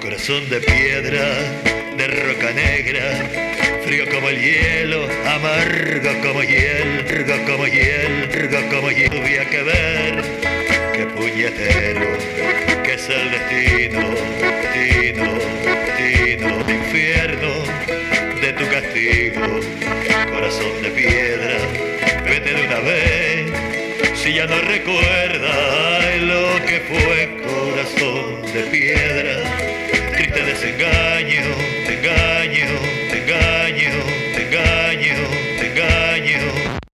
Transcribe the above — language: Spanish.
Corazón de piedra, de roca negra, frío como el hielo, amargo como hiel, amargo como hiel, amargo como hiel. Tuve que ver, qué puñetero, que es el destino, destino, destino, el infierno de tu castigo. Corazón de piedra, vete de una vez, si ya no recuerdas lo que fue corazón de piedra. Triste desengaño, engaño,